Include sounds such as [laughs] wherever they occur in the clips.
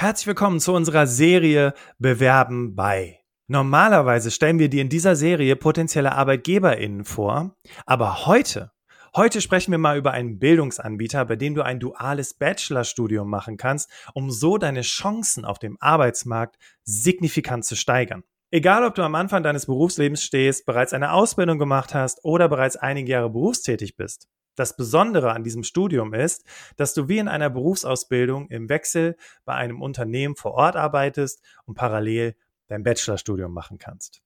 Herzlich willkommen zu unserer Serie Bewerben bei. Normalerweise stellen wir dir in dieser Serie potenzielle ArbeitgeberInnen vor, aber heute, heute sprechen wir mal über einen Bildungsanbieter, bei dem du ein duales Bachelorstudium machen kannst, um so deine Chancen auf dem Arbeitsmarkt signifikant zu steigern. Egal, ob du am Anfang deines Berufslebens stehst, bereits eine Ausbildung gemacht hast oder bereits einige Jahre berufstätig bist. Das Besondere an diesem Studium ist, dass du wie in einer Berufsausbildung im Wechsel bei einem Unternehmen vor Ort arbeitest und parallel dein Bachelorstudium machen kannst.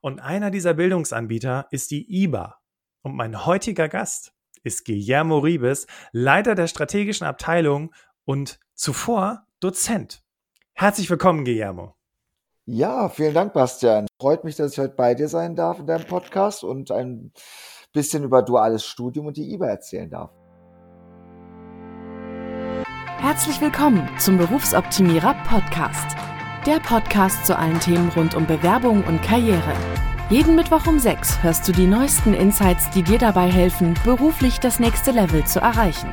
Und einer dieser Bildungsanbieter ist die IBA. Und mein heutiger Gast ist Guillermo Ribes, Leiter der strategischen Abteilung und zuvor Dozent. Herzlich willkommen, Guillermo. Ja, vielen Dank, Bastian. Freut mich, dass ich heute bei dir sein darf in deinem Podcast und ein bisschen über duales Studium und die IBA erzählen darf. Herzlich willkommen zum Berufsoptimierer Podcast. Der Podcast zu allen Themen rund um Bewerbung und Karriere. Jeden Mittwoch um 6 hörst du die neuesten Insights, die dir dabei helfen, beruflich das nächste Level zu erreichen.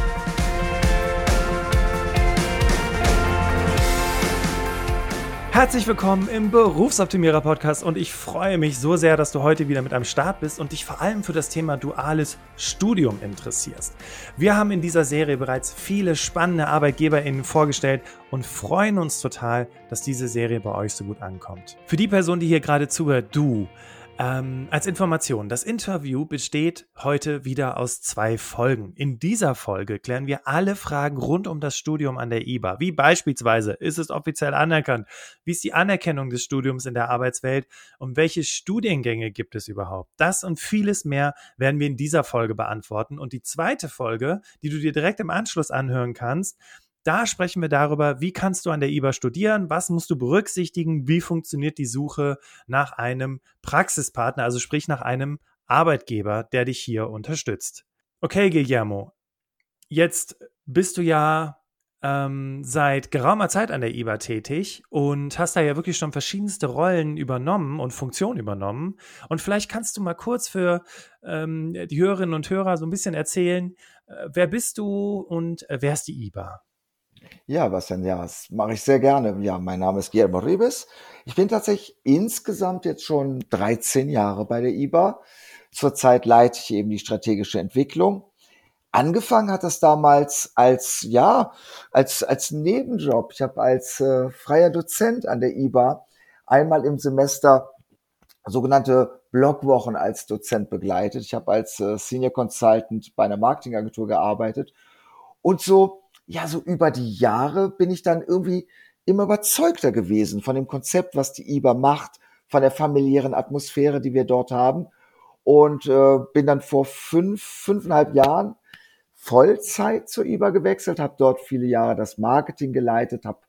Herzlich willkommen im Berufsoptimierer Podcast und ich freue mich so sehr, dass du heute wieder mit am Start bist und dich vor allem für das Thema duales Studium interessierst. Wir haben in dieser Serie bereits viele spannende ArbeitgeberInnen vorgestellt und freuen uns total, dass diese Serie bei euch so gut ankommt. Für die Person, die hier gerade zuhört, du, ähm, als Information, das Interview besteht heute wieder aus zwei Folgen. In dieser Folge klären wir alle Fragen rund um das Studium an der IBA, wie beispielsweise, ist es offiziell anerkannt, wie ist die Anerkennung des Studiums in der Arbeitswelt und welche Studiengänge gibt es überhaupt. Das und vieles mehr werden wir in dieser Folge beantworten. Und die zweite Folge, die du dir direkt im Anschluss anhören kannst, da sprechen wir darüber, wie kannst du an der IBA studieren, was musst du berücksichtigen, wie funktioniert die Suche nach einem Praxispartner, also sprich nach einem Arbeitgeber, der dich hier unterstützt. Okay, Guillermo, jetzt bist du ja ähm, seit geraumer Zeit an der IBA tätig und hast da ja wirklich schon verschiedenste Rollen übernommen und Funktionen übernommen. Und vielleicht kannst du mal kurz für ähm, die Hörerinnen und Hörer so ein bisschen erzählen, äh, wer bist du und äh, wer ist die IBA? Ja, Bastian, ja, das mache ich sehr gerne. Ja, mein Name ist Guillermo Ribes. Ich bin tatsächlich insgesamt jetzt schon 13 Jahre bei der IBA. Zurzeit leite ich eben die strategische Entwicklung. Angefangen hat das damals als, ja, als, als Nebenjob. Ich habe als äh, freier Dozent an der IBA einmal im Semester sogenannte Blogwochen als Dozent begleitet. Ich habe als äh, Senior Consultant bei einer Marketingagentur gearbeitet. Und so ja, so über die Jahre bin ich dann irgendwie immer überzeugter gewesen von dem Konzept, was die IBA macht, von der familiären Atmosphäre, die wir dort haben. Und äh, bin dann vor fünf, fünfeinhalb Jahren Vollzeit zur IBA gewechselt, habe dort viele Jahre das Marketing geleitet, habe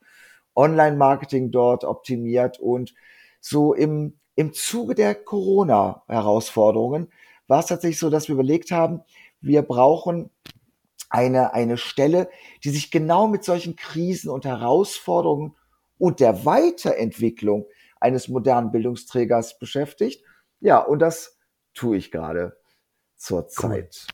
Online-Marketing dort optimiert und so im, im Zuge der Corona-Herausforderungen war es tatsächlich so, dass wir überlegt haben, wir brauchen eine, eine Stelle, die sich genau mit solchen Krisen und Herausforderungen und der Weiterentwicklung eines modernen Bildungsträgers beschäftigt. Ja, und das tue ich gerade zurzeit. Cool.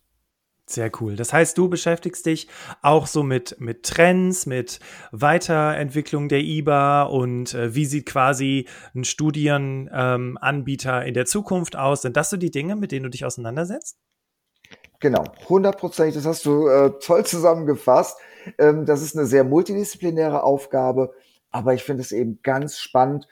Sehr cool. Das heißt, du beschäftigst dich auch so mit, mit Trends, mit Weiterentwicklung der IBA und äh, wie sieht quasi ein Studienanbieter ähm, in der Zukunft aus? Sind das so die Dinge, mit denen du dich auseinandersetzt? Genau, hundertprozentig, das hast du äh, toll zusammengefasst. Ähm, das ist eine sehr multidisziplinäre Aufgabe, aber ich finde es eben ganz spannend,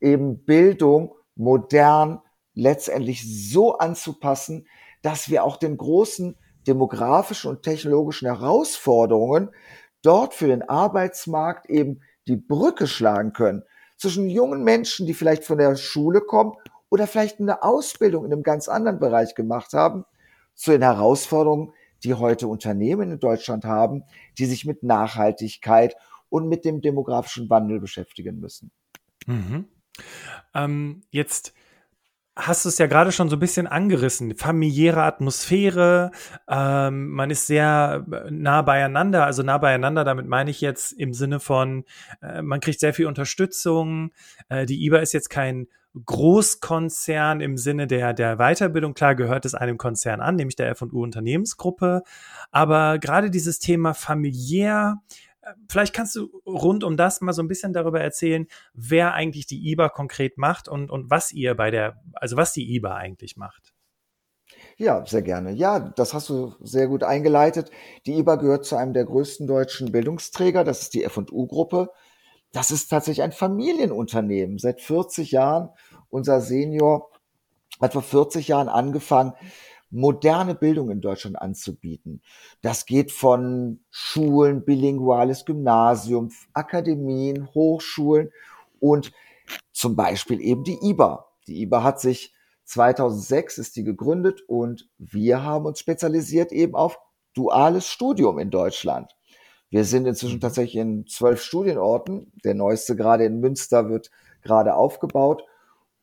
eben Bildung modern letztendlich so anzupassen, dass wir auch den großen demografischen und technologischen Herausforderungen dort für den Arbeitsmarkt eben die Brücke schlagen können zwischen jungen Menschen, die vielleicht von der Schule kommen oder vielleicht eine Ausbildung in einem ganz anderen Bereich gemacht haben zu den Herausforderungen, die heute Unternehmen in Deutschland haben, die sich mit Nachhaltigkeit und mit dem demografischen Wandel beschäftigen müssen. Mhm. Ähm, jetzt hast du es ja gerade schon so ein bisschen angerissen. Familiäre Atmosphäre, ähm, man ist sehr äh, nah beieinander. Also nah beieinander, damit meine ich jetzt im Sinne von, äh, man kriegt sehr viel Unterstützung. Äh, die IBA ist jetzt kein Großkonzern im Sinne der, der Weiterbildung. Klar gehört es einem Konzern an, nämlich der F&U Unternehmensgruppe. Aber gerade dieses Thema familiär, vielleicht kannst du rund um das mal so ein bisschen darüber erzählen, wer eigentlich die IBA konkret macht und, und was ihr bei der, also was die IBA eigentlich macht. Ja, sehr gerne. Ja, das hast du sehr gut eingeleitet. Die IBA gehört zu einem der größten deutschen Bildungsträger. Das ist die F&U-Gruppe. Das ist tatsächlich ein Familienunternehmen. Seit 40 Jahren. Unser Senior hat vor 40 Jahren angefangen, moderne Bildung in Deutschland anzubieten. Das geht von Schulen, bilinguales Gymnasium, Akademien, Hochschulen und zum Beispiel eben die IBA. Die IBA hat sich 2006 ist die gegründet und wir haben uns spezialisiert eben auf duales Studium in Deutschland. Wir sind inzwischen mhm. tatsächlich in zwölf Studienorten. Der neueste gerade in Münster wird gerade aufgebaut.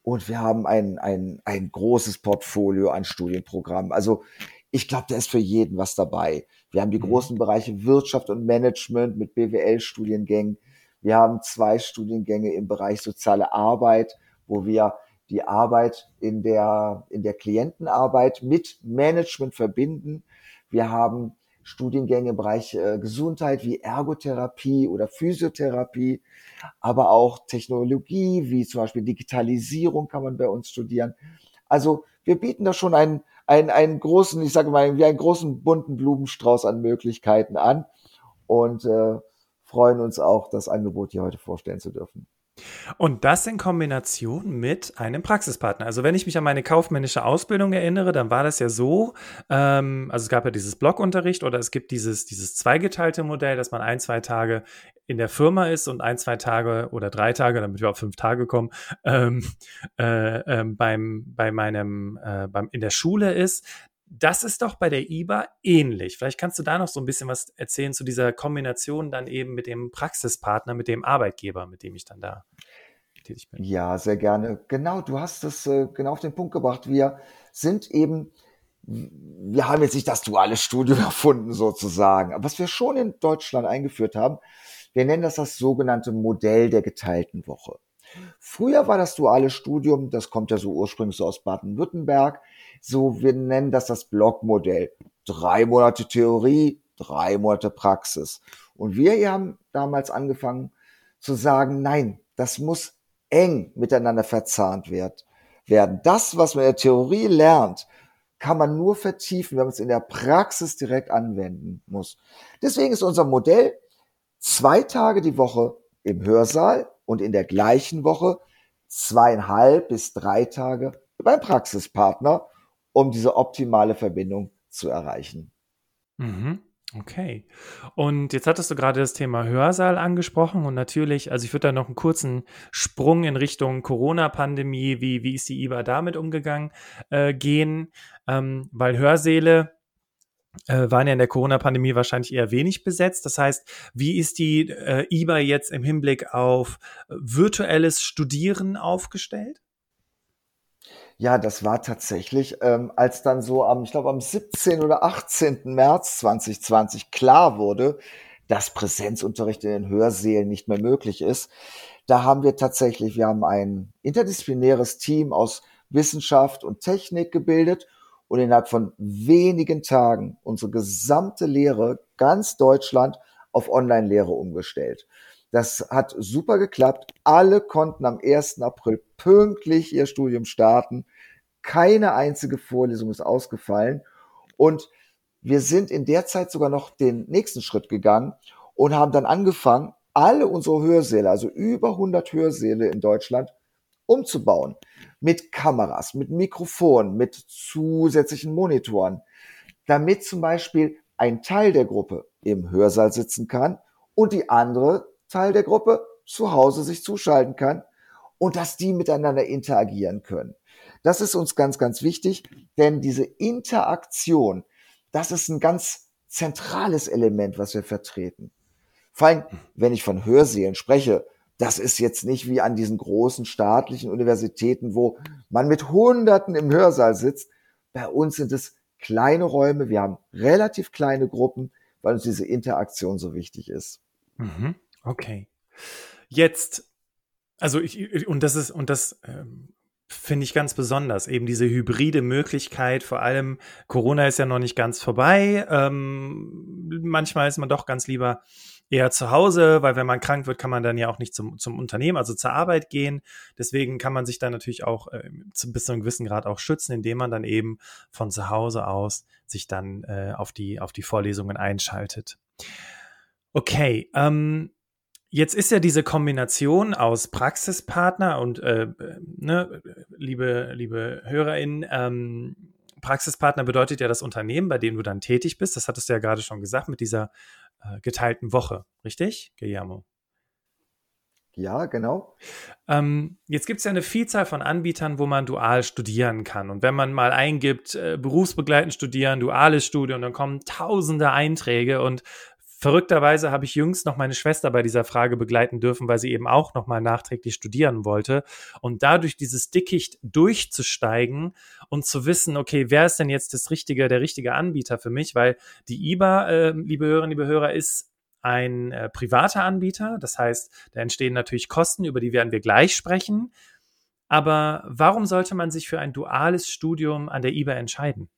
Und wir haben ein, ein, ein großes Portfolio an Studienprogrammen. Also ich glaube, da ist für jeden was dabei. Wir haben die mhm. großen Bereiche Wirtschaft und Management mit BWL-Studiengängen. Wir haben zwei Studiengänge im Bereich soziale Arbeit, wo wir die Arbeit in der, in der Klientenarbeit mit Management verbinden. Wir haben Studiengänge im Bereich äh, Gesundheit wie Ergotherapie oder Physiotherapie, aber auch Technologie wie zum Beispiel Digitalisierung kann man bei uns studieren. Also wir bieten da schon einen, einen, einen großen, ich sage mal, wie einen großen bunten Blumenstrauß an Möglichkeiten an und äh, freuen uns auch, das Angebot hier heute vorstellen zu dürfen. Und das in Kombination mit einem Praxispartner. Also wenn ich mich an meine kaufmännische Ausbildung erinnere, dann war das ja so, ähm, also es gab ja dieses Blockunterricht oder es gibt dieses, dieses zweigeteilte Modell, dass man ein, zwei Tage in der Firma ist und ein, zwei Tage oder drei Tage, damit wir auf fünf Tage kommen, ähm, äh, äh, beim, bei meinem, äh, beim, in der Schule ist. Das ist doch bei der IBA ähnlich. Vielleicht kannst du da noch so ein bisschen was erzählen zu dieser Kombination dann eben mit dem Praxispartner, mit dem Arbeitgeber, mit dem ich dann da tätig bin. Ja, sehr gerne. Genau, du hast es äh, genau auf den Punkt gebracht. Wir sind eben, wir haben jetzt nicht das duale Studium [laughs] erfunden sozusagen, aber was wir schon in Deutschland eingeführt haben, wir nennen das das sogenannte Modell der geteilten Woche. Früher war das duale Studium, das kommt ja so ursprünglich so aus Baden-Württemberg, so, wir nennen das das Blockmodell. Drei Monate Theorie, drei Monate Praxis. Und wir haben damals angefangen zu sagen, nein, das muss eng miteinander verzahnt werden. Das, was man in der Theorie lernt, kann man nur vertiefen, wenn man es in der Praxis direkt anwenden muss. Deswegen ist unser Modell zwei Tage die Woche im Hörsaal und in der gleichen Woche zweieinhalb bis drei Tage beim Praxispartner um diese optimale Verbindung zu erreichen. Mhm. Okay. Und jetzt hattest du gerade das Thema Hörsaal angesprochen und natürlich, also ich würde da noch einen kurzen Sprung in Richtung Corona-Pandemie, wie, wie ist die IBA damit umgegangen, äh, gehen, ähm, weil Hörsäle äh, waren ja in der Corona-Pandemie wahrscheinlich eher wenig besetzt. Das heißt, wie ist die äh, IBA jetzt im Hinblick auf virtuelles Studieren aufgestellt? Ja, das war tatsächlich, ähm, als dann so am, ich glaube am 17. oder 18. März 2020 klar wurde, dass Präsenzunterricht in den Hörsälen nicht mehr möglich ist. Da haben wir tatsächlich, wir haben ein interdisziplinäres Team aus Wissenschaft und Technik gebildet und innerhalb von wenigen Tagen unsere gesamte Lehre, ganz Deutschland, auf Online-Lehre umgestellt. Das hat super geklappt. Alle konnten am 1. April pünktlich ihr Studium starten. Keine einzige Vorlesung ist ausgefallen. Und wir sind in der Zeit sogar noch den nächsten Schritt gegangen und haben dann angefangen, alle unsere Hörsäle, also über 100 Hörsäle in Deutschland, umzubauen. Mit Kameras, mit Mikrofonen, mit zusätzlichen Monitoren, damit zum Beispiel ein Teil der Gruppe im Hörsaal sitzen kann und die andere Teil der Gruppe zu Hause sich zuschalten kann und dass die miteinander interagieren können. Das ist uns ganz, ganz wichtig, denn diese Interaktion, das ist ein ganz zentrales Element, was wir vertreten. Vor allem, wenn ich von Hörsälen spreche, Das ist jetzt nicht wie an diesen großen staatlichen Universitäten, wo man mit Hunderten im Hörsaal sitzt. Bei uns sind es kleine Räume, wir haben relativ kleine Gruppen, weil uns diese Interaktion so wichtig ist. Mhm. Okay. Jetzt, also ich, und das ist, und das ähm, finde ich ganz besonders, eben diese hybride Möglichkeit, vor allem Corona ist ja noch nicht ganz vorbei. Ähm, manchmal ist man doch ganz lieber eher zu Hause, weil wenn man krank wird, kann man dann ja auch nicht zum, zum Unternehmen, also zur Arbeit gehen. Deswegen kann man sich dann natürlich auch äh, bis zu einem gewissen Grad auch schützen, indem man dann eben von zu Hause aus sich dann äh, auf, die, auf die Vorlesungen einschaltet. Okay, ähm, Jetzt ist ja diese Kombination aus Praxispartner und äh, ne, liebe, liebe HörerInnen, ähm, Praxispartner bedeutet ja das Unternehmen, bei dem du dann tätig bist. Das hattest du ja gerade schon gesagt mit dieser äh, geteilten Woche, richtig, Guillermo? Ja, genau. Ähm, jetzt gibt es ja eine Vielzahl von Anbietern, wo man dual studieren kann. Und wenn man mal eingibt, äh, berufsbegleitend studieren, duales Studium, dann kommen tausende Einträge und Verrückterweise habe ich jüngst noch meine Schwester bei dieser Frage begleiten dürfen, weil sie eben auch noch mal nachträglich studieren wollte. Und dadurch dieses Dickicht durchzusteigen und zu wissen, okay, wer ist denn jetzt das richtige, der richtige Anbieter für mich? Weil die IBA, äh, liebe Hörerinnen, liebe Hörer, ist ein äh, privater Anbieter. Das heißt, da entstehen natürlich Kosten, über die werden wir gleich sprechen. Aber warum sollte man sich für ein duales Studium an der IBA entscheiden?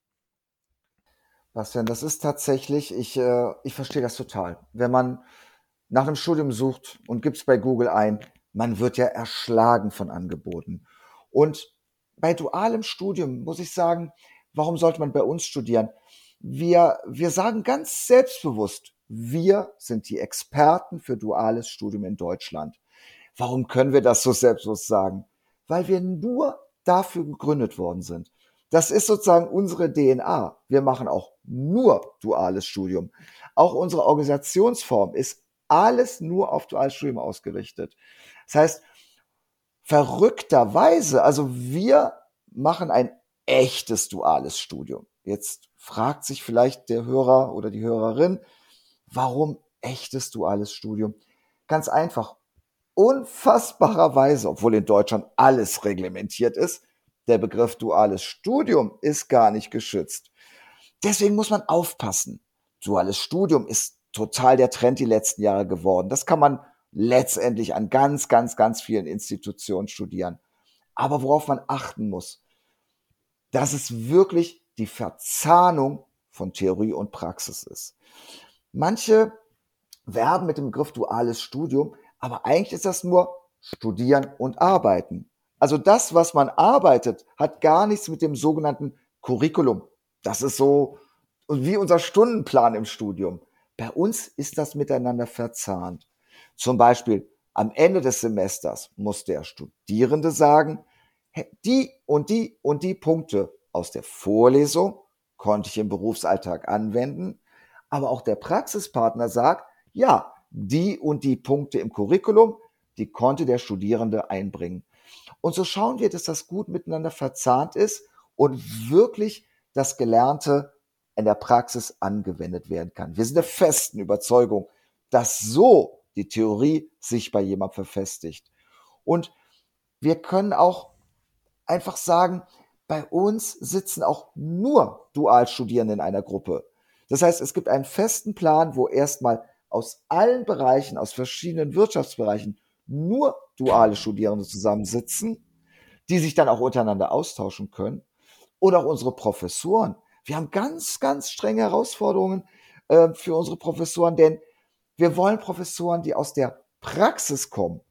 Bastian, das ist tatsächlich, ich, äh, ich verstehe das total. Wenn man nach einem Studium sucht und gibt es bei Google ein, man wird ja erschlagen von Angeboten. Und bei dualem Studium muss ich sagen, warum sollte man bei uns studieren? Wir, wir sagen ganz selbstbewusst, wir sind die Experten für duales Studium in Deutschland. Warum können wir das so selbstbewusst sagen? Weil wir nur dafür gegründet worden sind. Das ist sozusagen unsere DNA. Wir machen auch nur duales Studium. Auch unsere Organisationsform ist alles nur auf duales Studium ausgerichtet. Das heißt, verrückterweise, also wir machen ein echtes duales Studium. Jetzt fragt sich vielleicht der Hörer oder die Hörerin, warum echtes duales Studium? Ganz einfach. Unfassbarerweise, obwohl in Deutschland alles reglementiert ist, der Begriff duales Studium ist gar nicht geschützt. Deswegen muss man aufpassen. Duales Studium ist total der Trend die letzten Jahre geworden. Das kann man letztendlich an ganz, ganz, ganz vielen Institutionen studieren. Aber worauf man achten muss, dass es wirklich die Verzahnung von Theorie und Praxis ist. Manche werben mit dem Begriff duales Studium, aber eigentlich ist das nur Studieren und Arbeiten. Also das, was man arbeitet, hat gar nichts mit dem sogenannten Curriculum. Das ist so wie unser Stundenplan im Studium. Bei uns ist das miteinander verzahnt. Zum Beispiel am Ende des Semesters muss der Studierende sagen, die und die und die Punkte aus der Vorlesung konnte ich im Berufsalltag anwenden, aber auch der Praxispartner sagt, ja, die und die Punkte im Curriculum, die konnte der Studierende einbringen. Und so schauen wir, dass das gut miteinander verzahnt ist und wirklich das Gelernte in der Praxis angewendet werden kann. Wir sind der festen Überzeugung, dass so die Theorie sich bei jemandem verfestigt. Und wir können auch einfach sagen, bei uns sitzen auch nur Dualstudierende in einer Gruppe. Das heißt, es gibt einen festen Plan, wo erstmal aus allen Bereichen, aus verschiedenen Wirtschaftsbereichen nur duale Studierende zusammensitzen, die sich dann auch untereinander austauschen können. Oder auch unsere Professoren. Wir haben ganz, ganz strenge Herausforderungen äh, für unsere Professoren, denn wir wollen Professoren, die aus der Praxis kommen.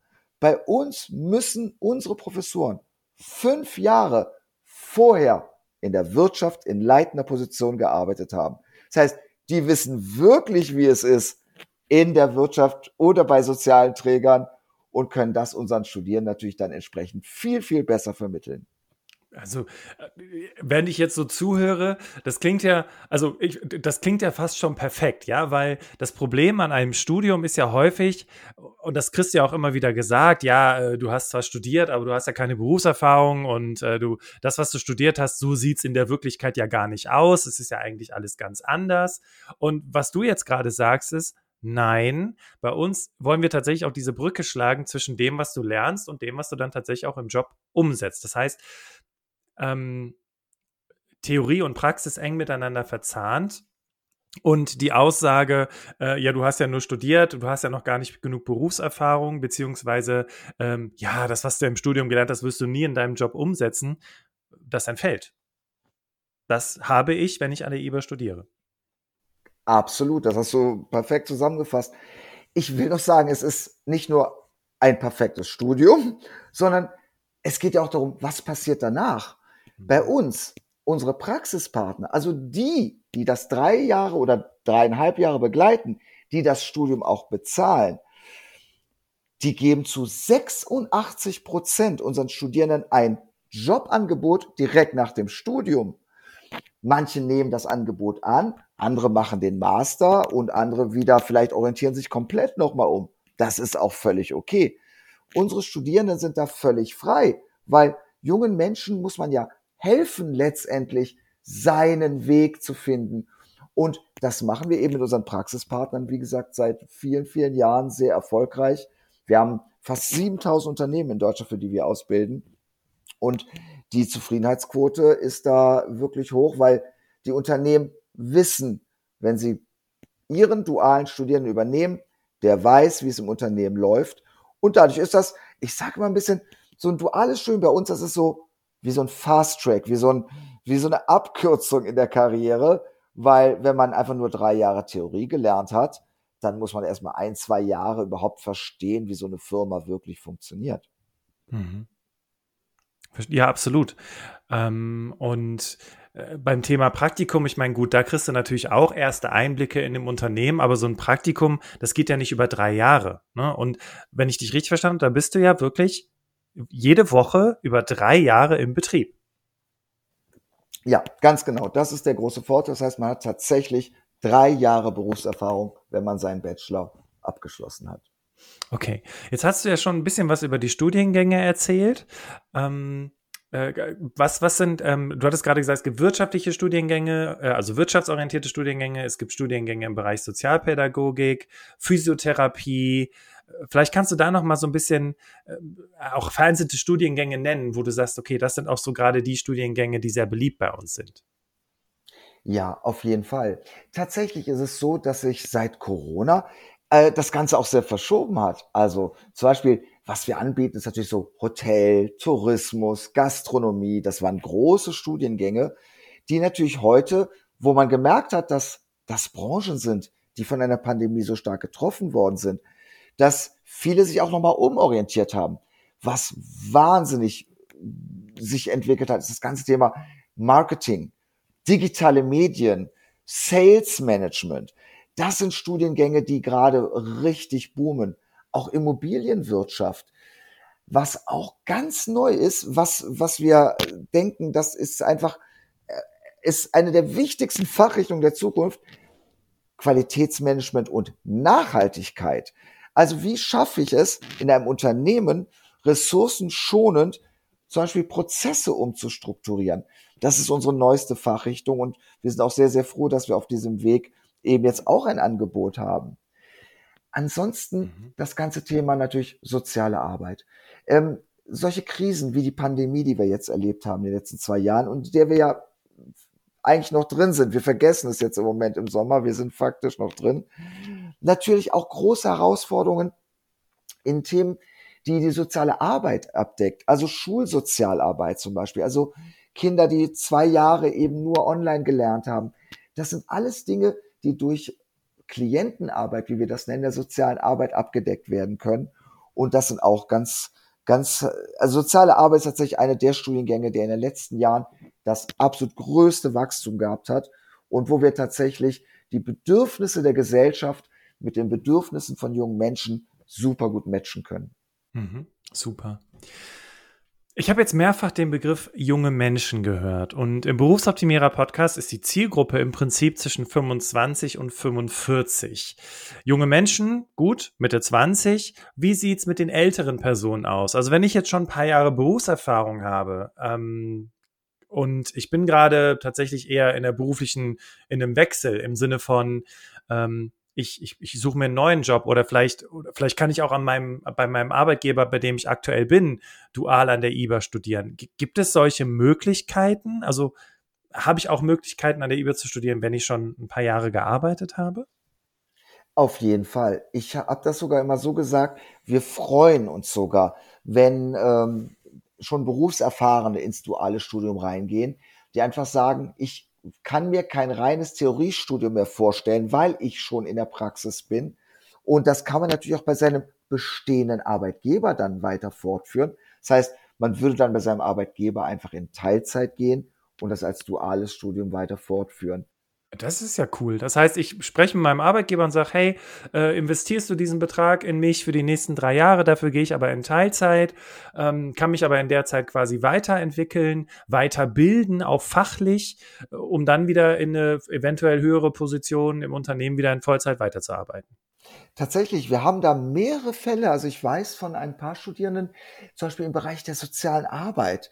Bei uns müssen unsere Professoren fünf Jahre vorher in der Wirtschaft in leitender Position gearbeitet haben. Das heißt, die wissen wirklich, wie es ist, in der Wirtschaft oder bei sozialen Trägern und können das unseren Studierenden natürlich dann entsprechend viel, viel besser vermitteln. Also, wenn ich jetzt so zuhöre, das klingt ja, also ich, das klingt ja fast schon perfekt, ja, weil das Problem an einem Studium ist ja häufig, und das kriegst du ja auch immer wieder gesagt, ja, äh, du hast zwar studiert, aber du hast ja keine Berufserfahrung und äh, du, das, was du studiert hast, so sieht es in der Wirklichkeit ja gar nicht aus. Es ist ja eigentlich alles ganz anders. Und was du jetzt gerade sagst, ist, Nein, bei uns wollen wir tatsächlich auch diese Brücke schlagen zwischen dem, was du lernst und dem, was du dann tatsächlich auch im Job umsetzt. Das heißt, ähm, Theorie und Praxis eng miteinander verzahnt. Und die Aussage, äh, ja, du hast ja nur studiert, du hast ja noch gar nicht genug Berufserfahrung, beziehungsweise, ähm, ja, das, was du im Studium gelernt hast, wirst du nie in deinem Job umsetzen, das entfällt. Das habe ich, wenn ich an der IBA studiere. Absolut, das hast du perfekt zusammengefasst. Ich will noch sagen, es ist nicht nur ein perfektes Studium, sondern es geht ja auch darum, was passiert danach. Bei uns unsere Praxispartner, also die, die das drei Jahre oder dreieinhalb Jahre begleiten, die das Studium auch bezahlen, die geben zu 86 Prozent unseren Studierenden ein Jobangebot direkt nach dem Studium. Manche nehmen das Angebot an, andere machen den Master und andere wieder vielleicht orientieren sich komplett nochmal um. Das ist auch völlig okay. Unsere Studierenden sind da völlig frei, weil jungen Menschen muss man ja helfen letztendlich, seinen Weg zu finden. Und das machen wir eben mit unseren Praxispartnern, wie gesagt, seit vielen, vielen Jahren sehr erfolgreich. Wir haben fast 7000 Unternehmen in Deutschland, für die wir ausbilden. Und die Zufriedenheitsquote ist da wirklich hoch, weil die Unternehmen wissen, wenn sie ihren dualen Studierenden übernehmen, der weiß, wie es im Unternehmen läuft. Und dadurch ist das, ich sage mal ein bisschen, so ein duales Studium bei uns, das ist so wie so ein Fast Track, wie so, ein, wie so eine Abkürzung in der Karriere, weil wenn man einfach nur drei Jahre Theorie gelernt hat, dann muss man erstmal ein, zwei Jahre überhaupt verstehen, wie so eine Firma wirklich funktioniert. Mhm. Ja, absolut. Ähm, und äh, beim Thema Praktikum, ich meine, gut, da kriegst du natürlich auch erste Einblicke in dem Unternehmen, aber so ein Praktikum, das geht ja nicht über drei Jahre. Ne? Und wenn ich dich richtig verstanden habe, da bist du ja wirklich jede Woche über drei Jahre im Betrieb. Ja, ganz genau. Das ist der große Vorteil. Das heißt, man hat tatsächlich drei Jahre Berufserfahrung, wenn man seinen Bachelor abgeschlossen hat. Okay, jetzt hast du ja schon ein bisschen was über die Studiengänge erzählt. Ähm, äh, was, was sind, ähm, du hattest gerade gesagt, es gibt wirtschaftliche Studiengänge, äh, also wirtschaftsorientierte Studiengänge, es gibt Studiengänge im Bereich Sozialpädagogik, Physiotherapie, Vielleicht kannst du da noch mal so ein bisschen äh, auch vereinzelte Studiengänge nennen, wo du sagst, okay, das sind auch so gerade die Studiengänge, die sehr beliebt bei uns sind. Ja, auf jeden Fall. Tatsächlich ist es so, dass sich seit Corona äh, das Ganze auch sehr verschoben hat. Also zum Beispiel, was wir anbieten, ist natürlich so Hotel, Tourismus, Gastronomie. Das waren große Studiengänge, die natürlich heute, wo man gemerkt hat, dass das Branchen sind, die von einer Pandemie so stark getroffen worden sind, dass viele sich auch nochmal umorientiert haben. Was wahnsinnig sich entwickelt hat, ist das ganze Thema Marketing, digitale Medien, Sales Management. Das sind Studiengänge, die gerade richtig boomen. Auch Immobilienwirtschaft. Was auch ganz neu ist, was, was wir denken, das ist einfach, äh, ist eine der wichtigsten Fachrichtungen der Zukunft. Qualitätsmanagement und Nachhaltigkeit. Also wie schaffe ich es in einem Unternehmen ressourcenschonend zum Beispiel Prozesse umzustrukturieren? Das ist unsere neueste Fachrichtung und wir sind auch sehr, sehr froh, dass wir auf diesem Weg eben jetzt auch ein Angebot haben. Ansonsten mhm. das ganze Thema natürlich soziale Arbeit. Ähm, solche Krisen wie die Pandemie, die wir jetzt erlebt haben in den letzten zwei Jahren und der wir ja eigentlich noch drin sind. Wir vergessen es jetzt im Moment im Sommer, wir sind faktisch noch drin natürlich auch große Herausforderungen in Themen, die die soziale Arbeit abdeckt, also Schulsozialarbeit zum Beispiel, also Kinder, die zwei Jahre eben nur online gelernt haben. Das sind alles Dinge, die durch Klientenarbeit, wie wir das nennen, der sozialen Arbeit abgedeckt werden können. Und das sind auch ganz, ganz, also soziale Arbeit ist tatsächlich eine der Studiengänge, der in den letzten Jahren das absolut größte Wachstum gehabt hat und wo wir tatsächlich die Bedürfnisse der Gesellschaft mit den Bedürfnissen von jungen Menschen super gut matchen können. Mhm, super. Ich habe jetzt mehrfach den Begriff junge Menschen gehört und im Berufsoptimierer Podcast ist die Zielgruppe im Prinzip zwischen 25 und 45. Junge Menschen, gut, Mitte 20. Wie sieht's mit den älteren Personen aus? Also wenn ich jetzt schon ein paar Jahre Berufserfahrung habe ähm, und ich bin gerade tatsächlich eher in der beruflichen, in einem Wechsel im Sinne von, ähm, ich, ich, ich suche mir einen neuen Job oder vielleicht, oder vielleicht kann ich auch an meinem, bei meinem Arbeitgeber, bei dem ich aktuell bin, dual an der IBA studieren. G gibt es solche Möglichkeiten? Also habe ich auch Möglichkeiten, an der IBA zu studieren, wenn ich schon ein paar Jahre gearbeitet habe? Auf jeden Fall. Ich habe das sogar immer so gesagt, wir freuen uns sogar, wenn ähm, schon Berufserfahrene ins duale Studium reingehen, die einfach sagen, ich kann mir kein reines Theoriestudium mehr vorstellen, weil ich schon in der Praxis bin. Und das kann man natürlich auch bei seinem bestehenden Arbeitgeber dann weiter fortführen. Das heißt, man würde dann bei seinem Arbeitgeber einfach in Teilzeit gehen und das als duales Studium weiter fortführen. Das ist ja cool. Das heißt, ich spreche mit meinem Arbeitgeber und sage, hey, äh, investierst du diesen Betrag in mich für die nächsten drei Jahre, dafür gehe ich aber in Teilzeit, ähm, kann mich aber in der Zeit quasi weiterentwickeln, weiterbilden, auch fachlich, äh, um dann wieder in eine eventuell höhere Position im Unternehmen wieder in Vollzeit weiterzuarbeiten. Tatsächlich, wir haben da mehrere Fälle. Also ich weiß von ein paar Studierenden, zum Beispiel im Bereich der sozialen Arbeit,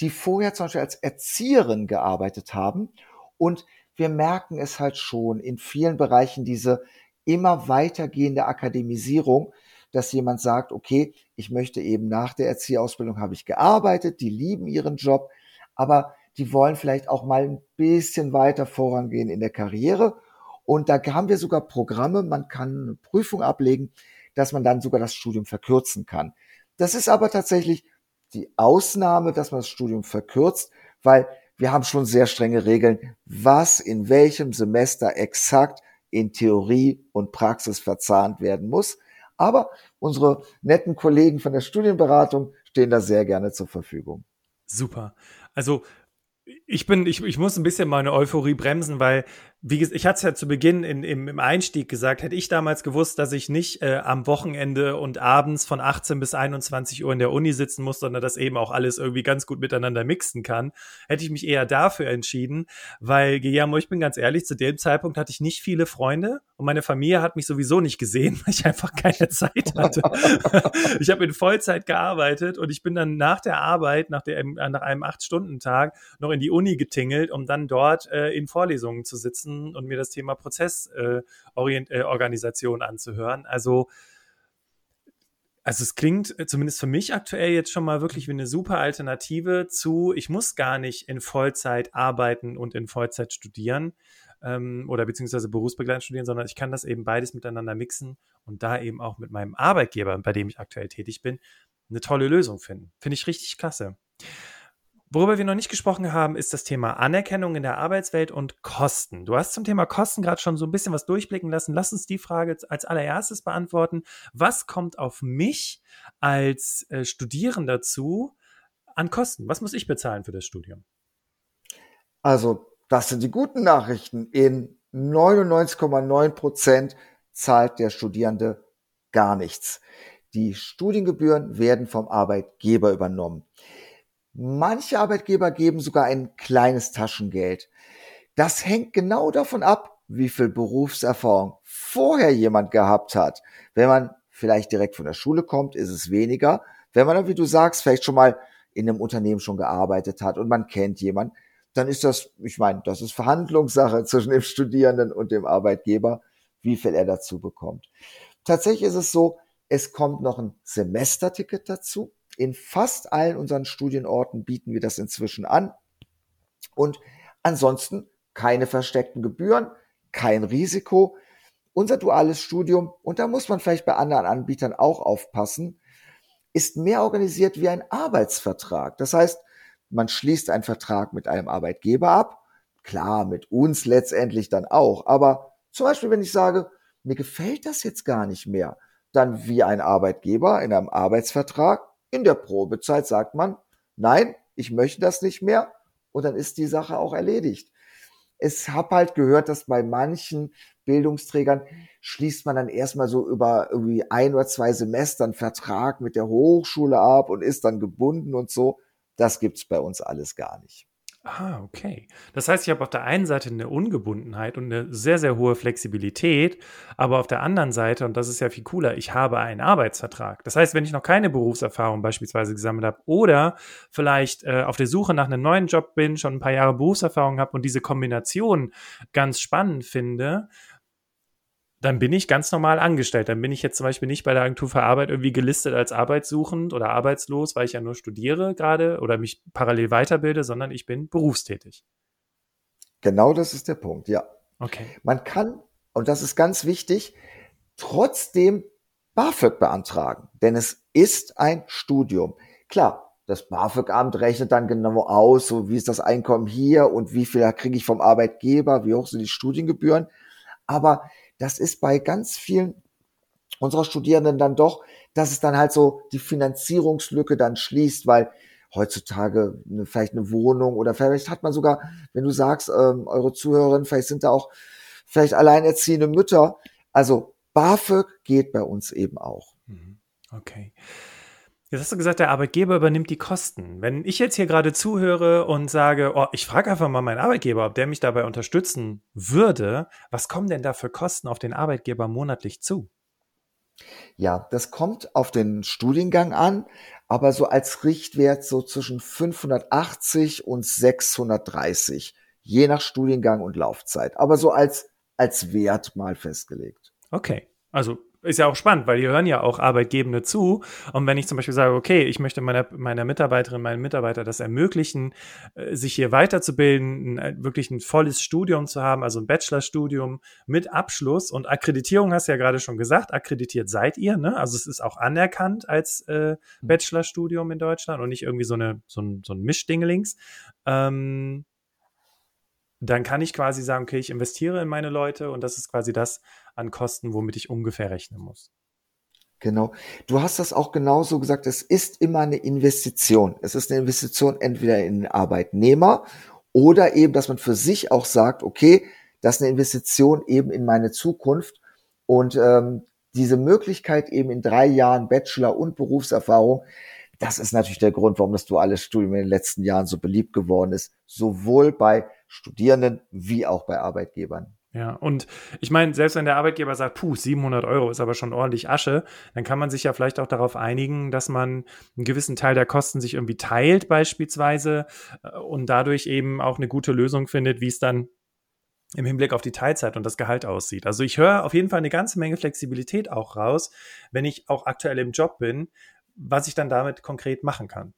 die vorher zum Beispiel als Erzieherin gearbeitet haben und wir merken es halt schon in vielen Bereichen diese immer weitergehende Akademisierung, dass jemand sagt, okay, ich möchte eben nach der Erzieherausbildung habe ich gearbeitet, die lieben ihren Job, aber die wollen vielleicht auch mal ein bisschen weiter vorangehen in der Karriere. Und da haben wir sogar Programme, man kann eine Prüfung ablegen, dass man dann sogar das Studium verkürzen kann. Das ist aber tatsächlich die Ausnahme, dass man das Studium verkürzt, weil wir haben schon sehr strenge Regeln, was in welchem Semester exakt in Theorie und Praxis verzahnt werden muss. Aber unsere netten Kollegen von der Studienberatung stehen da sehr gerne zur Verfügung. Super. Also ich bin, ich, ich muss ein bisschen meine Euphorie bremsen, weil wie gesagt, ich hatte es ja zu Beginn in, im, im Einstieg gesagt, hätte ich damals gewusst, dass ich nicht äh, am Wochenende und abends von 18 bis 21 Uhr in der Uni sitzen muss, sondern das eben auch alles irgendwie ganz gut miteinander mixen kann, hätte ich mich eher dafür entschieden, weil, Guillermo, ich bin ganz ehrlich, zu dem Zeitpunkt hatte ich nicht viele Freunde und meine Familie hat mich sowieso nicht gesehen, [laughs] weil ich einfach keine Zeit hatte. [laughs] ich habe in Vollzeit gearbeitet und ich bin dann nach der Arbeit, nach, der, nach einem Acht-Stunden-Tag noch in die Uni getingelt, um dann dort äh, in Vorlesungen zu sitzen und mir das Thema Prozessorganisation äh, äh, anzuhören. Also also es klingt zumindest für mich aktuell jetzt schon mal wirklich wie eine super Alternative zu, ich muss gar nicht in Vollzeit arbeiten und in Vollzeit studieren ähm, oder beziehungsweise berufsbegleitend studieren, sondern ich kann das eben beides miteinander mixen und da eben auch mit meinem Arbeitgeber, bei dem ich aktuell tätig bin, eine tolle Lösung finden. Finde ich richtig klasse. Worüber wir noch nicht gesprochen haben, ist das Thema Anerkennung in der Arbeitswelt und Kosten. Du hast zum Thema Kosten gerade schon so ein bisschen was durchblicken lassen. Lass uns die Frage als allererstes beantworten. Was kommt auf mich als äh, Studierender zu an Kosten? Was muss ich bezahlen für das Studium? Also, das sind die guten Nachrichten. In 99,9 Prozent zahlt der Studierende gar nichts. Die Studiengebühren werden vom Arbeitgeber übernommen. Manche Arbeitgeber geben sogar ein kleines Taschengeld. Das hängt genau davon ab, wie viel Berufserfahrung vorher jemand gehabt hat. Wenn man vielleicht direkt von der Schule kommt, ist es weniger. Wenn man, wie du sagst, vielleicht schon mal in einem Unternehmen schon gearbeitet hat und man kennt jemanden, dann ist das, ich meine, das ist Verhandlungssache [laughs] zwischen dem Studierenden und dem Arbeitgeber, wie viel er dazu bekommt. Tatsächlich ist es so, es kommt noch ein Semesterticket dazu. In fast allen unseren Studienorten bieten wir das inzwischen an. Und ansonsten keine versteckten Gebühren, kein Risiko. Unser duales Studium, und da muss man vielleicht bei anderen Anbietern auch aufpassen, ist mehr organisiert wie ein Arbeitsvertrag. Das heißt, man schließt einen Vertrag mit einem Arbeitgeber ab, klar, mit uns letztendlich dann auch, aber zum Beispiel, wenn ich sage, mir gefällt das jetzt gar nicht mehr, dann wie ein Arbeitgeber in einem Arbeitsvertrag in der Probezeit sagt man, nein, ich möchte das nicht mehr und dann ist die Sache auch erledigt. Es hab halt gehört, dass bei manchen Bildungsträgern schließt man dann erstmal so über irgendwie ein oder zwei Semester einen Vertrag mit der Hochschule ab und ist dann gebunden und so. Das gibt's bei uns alles gar nicht. Ah, okay. Das heißt, ich habe auf der einen Seite eine Ungebundenheit und eine sehr, sehr hohe Flexibilität, aber auf der anderen Seite, und das ist ja viel cooler, ich habe einen Arbeitsvertrag. Das heißt, wenn ich noch keine Berufserfahrung beispielsweise gesammelt habe oder vielleicht äh, auf der Suche nach einem neuen Job bin, schon ein paar Jahre Berufserfahrung habe und diese Kombination ganz spannend finde, dann bin ich ganz normal angestellt. Dann bin ich jetzt zum Beispiel nicht bei der Agentur für Arbeit irgendwie gelistet als arbeitssuchend oder arbeitslos, weil ich ja nur studiere gerade oder mich parallel weiterbilde, sondern ich bin berufstätig. Genau das ist der Punkt, ja. Okay. Man kann, und das ist ganz wichtig, trotzdem BAföG beantragen, denn es ist ein Studium. Klar, das BAföG-Amt rechnet dann genau aus, so wie ist das Einkommen hier und wie viel kriege ich vom Arbeitgeber, wie hoch sind die Studiengebühren. Aber das ist bei ganz vielen unserer Studierenden dann doch, dass es dann halt so die Finanzierungslücke dann schließt, weil heutzutage eine, vielleicht eine Wohnung oder vielleicht hat man sogar, wenn du sagst, ähm, eure Zuhörerinnen, vielleicht sind da auch vielleicht alleinerziehende Mütter. Also BAföG geht bei uns eben auch. Mhm. Okay. Jetzt hast du gesagt, der Arbeitgeber übernimmt die Kosten. Wenn ich jetzt hier gerade zuhöre und sage, oh, ich frage einfach mal meinen Arbeitgeber, ob der mich dabei unterstützen würde, was kommen denn da für Kosten auf den Arbeitgeber monatlich zu? Ja, das kommt auf den Studiengang an, aber so als Richtwert so zwischen 580 und 630, je nach Studiengang und Laufzeit, aber so als, als Wert mal festgelegt. Okay, also ist ja auch spannend, weil hier hören ja auch Arbeitgebende zu. Und wenn ich zum Beispiel sage, okay, ich möchte meiner, meiner Mitarbeiterin, meinen Mitarbeiter das ermöglichen, äh, sich hier weiterzubilden, ein, wirklich ein volles Studium zu haben, also ein Bachelorstudium mit Abschluss und Akkreditierung hast du ja gerade schon gesagt, akkreditiert seid ihr, ne? Also es ist auch anerkannt als äh, hm. Bachelorstudium in Deutschland und nicht irgendwie so eine so ein, so ein Mischdingelings. Ähm, dann kann ich quasi sagen, okay, ich investiere in meine Leute und das ist quasi das an Kosten, womit ich ungefähr rechnen muss. Genau. Du hast das auch genauso gesagt. Es ist immer eine Investition. Es ist eine Investition entweder in den Arbeitnehmer oder eben, dass man für sich auch sagt, okay, das ist eine Investition eben in meine Zukunft und ähm, diese Möglichkeit eben in drei Jahren Bachelor und Berufserfahrung, das ist natürlich der Grund, warum das duale Studium in den letzten Jahren so beliebt geworden ist, sowohl bei Studierenden wie auch bei Arbeitgebern. Ja, und ich meine, selbst wenn der Arbeitgeber sagt, puh, 700 Euro ist aber schon ordentlich Asche, dann kann man sich ja vielleicht auch darauf einigen, dass man einen gewissen Teil der Kosten sich irgendwie teilt beispielsweise äh, und dadurch eben auch eine gute Lösung findet, wie es dann im Hinblick auf die Teilzeit und das Gehalt aussieht. Also ich höre auf jeden Fall eine ganze Menge Flexibilität auch raus, wenn ich auch aktuell im Job bin, was ich dann damit konkret machen kann.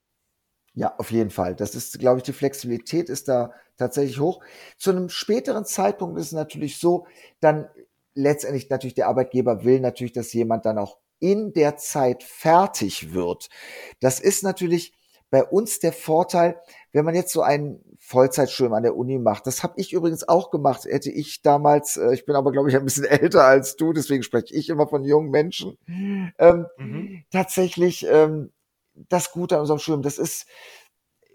Ja, auf jeden Fall. Das ist, glaube ich, die Flexibilität ist da tatsächlich hoch. Zu einem späteren Zeitpunkt ist es natürlich so, dann letztendlich natürlich der Arbeitgeber will natürlich, dass jemand dann auch in der Zeit fertig wird. Das ist natürlich bei uns der Vorteil, wenn man jetzt so ein Vollzeitstudium an der Uni macht. Das habe ich übrigens auch gemacht. Hätte ich damals, äh, ich bin aber glaube ich ein bisschen [laughs] älter als du, deswegen spreche ich immer von jungen Menschen. Ähm, mhm. Tatsächlich ähm, das Gute an unserem Studium, das ist,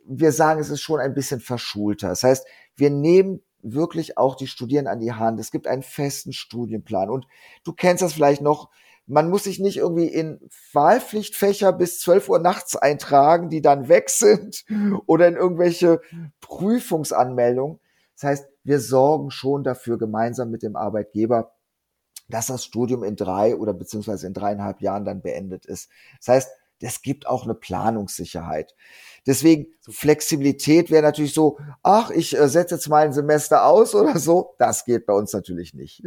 wir sagen, es ist schon ein bisschen verschulter. Das heißt, wir nehmen wirklich auch die Studierenden an die Hand. Es gibt einen festen Studienplan. Und du kennst das vielleicht noch, man muss sich nicht irgendwie in Wahlpflichtfächer bis 12 Uhr nachts eintragen, die dann weg sind [laughs] oder in irgendwelche Prüfungsanmeldungen. Das heißt, wir sorgen schon dafür gemeinsam mit dem Arbeitgeber, dass das Studium in drei oder beziehungsweise in dreieinhalb Jahren dann beendet ist. Das heißt, das gibt auch eine Planungssicherheit. Deswegen Flexibilität wäre natürlich so, ach, ich äh, setze jetzt mal ein Semester aus oder so. Das geht bei uns natürlich nicht.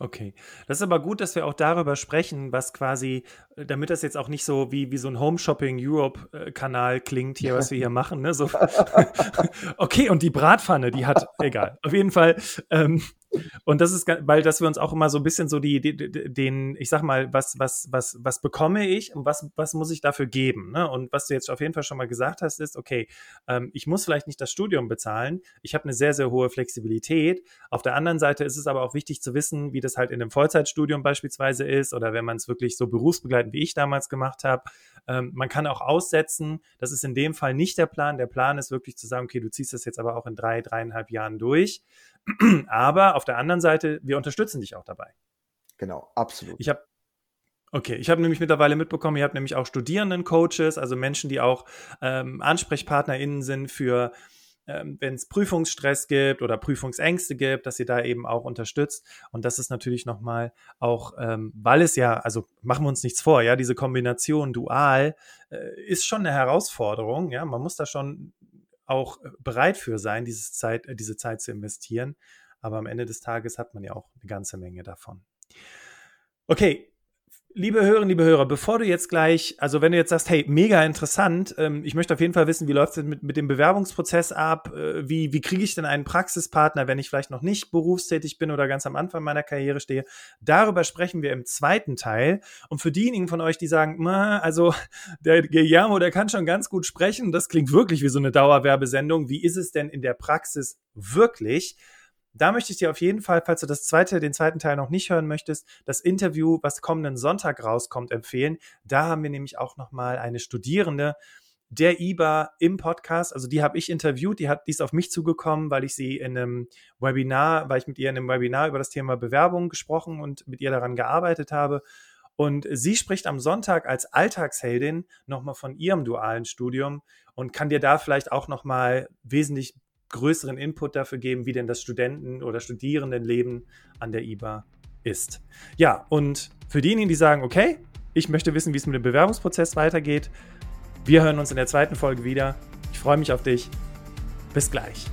Okay, das ist aber gut, dass wir auch darüber sprechen, was quasi, äh, damit das jetzt auch nicht so wie, wie so ein Home Shopping Europe Kanal klingt hier, was wir hier machen. Ne? So, [laughs] [laughs] okay, und die Bratpfanne, die hat, egal. Auf jeden Fall, ähm, und das ist, weil, dass wir uns auch immer so ein bisschen so die, die, den, ich sag mal, was, was, was, was bekomme ich und was, was muss ich dafür geben? Ne? Und was du jetzt auf jeden Fall schon mal gesagt hast, ist, okay, ähm, ich muss vielleicht nicht das Studium bezahlen. Ich habe eine sehr, sehr hohe Flexibilität. Auf der anderen Seite ist es aber auch wichtig zu wissen, wie das halt in einem Vollzeitstudium beispielsweise ist oder wenn man es wirklich so berufsbegleitend wie ich damals gemacht habe. Ähm, man kann auch aussetzen. Das ist in dem Fall nicht der Plan. Der Plan ist wirklich zu sagen, okay, du ziehst das jetzt aber auch in drei, dreieinhalb Jahren durch. Aber auf der anderen Seite, wir unterstützen dich auch dabei. Genau, absolut. Ich habe Okay, ich habe nämlich mittlerweile mitbekommen, ihr habt nämlich auch Studierenden-Coaches, also Menschen, die auch ähm, AnsprechpartnerInnen sind für, ähm, wenn es Prüfungsstress gibt oder Prüfungsängste gibt, dass ihr da eben auch unterstützt. Und das ist natürlich nochmal auch, ähm, weil es ja, also machen wir uns nichts vor, ja, diese Kombination dual äh, ist schon eine Herausforderung, ja, man muss da schon auch äh, bereit für sein, diese Zeit, äh, diese Zeit zu investieren. aber am Ende des Tages hat man ja auch eine ganze Menge davon. Okay, Liebe Hörerinnen, liebe Hörer, bevor du jetzt gleich, also wenn du jetzt sagst, hey, mega interessant, ähm, ich möchte auf jeden Fall wissen, wie läuft es mit, mit dem Bewerbungsprozess ab, äh, wie, wie kriege ich denn einen Praxispartner, wenn ich vielleicht noch nicht berufstätig bin oder ganz am Anfang meiner Karriere stehe. Darüber sprechen wir im zweiten Teil. Und für diejenigen von euch, die sagen, also der Guillermo, der kann schon ganz gut sprechen, das klingt wirklich wie so eine Dauerwerbesendung, wie ist es denn in der Praxis wirklich? Da möchte ich dir auf jeden Fall, falls du das zweite, den zweiten Teil noch nicht hören möchtest, das Interview, was kommenden Sonntag rauskommt, empfehlen. Da haben wir nämlich auch nochmal eine Studierende der IBA im Podcast. Also die habe ich interviewt, die hat, die ist auf mich zugekommen, weil ich sie in einem Webinar, weil ich mit ihr in einem Webinar über das Thema Bewerbung gesprochen und mit ihr daran gearbeitet habe. Und sie spricht am Sonntag als Alltagsheldin nochmal von ihrem dualen Studium und kann dir da vielleicht auch nochmal wesentlich größeren Input dafür geben, wie denn das Studenten- oder Studierendenleben an der IBA ist. Ja, und für diejenigen, die sagen, okay, ich möchte wissen, wie es mit dem Bewerbungsprozess weitergeht, wir hören uns in der zweiten Folge wieder. Ich freue mich auf dich. Bis gleich.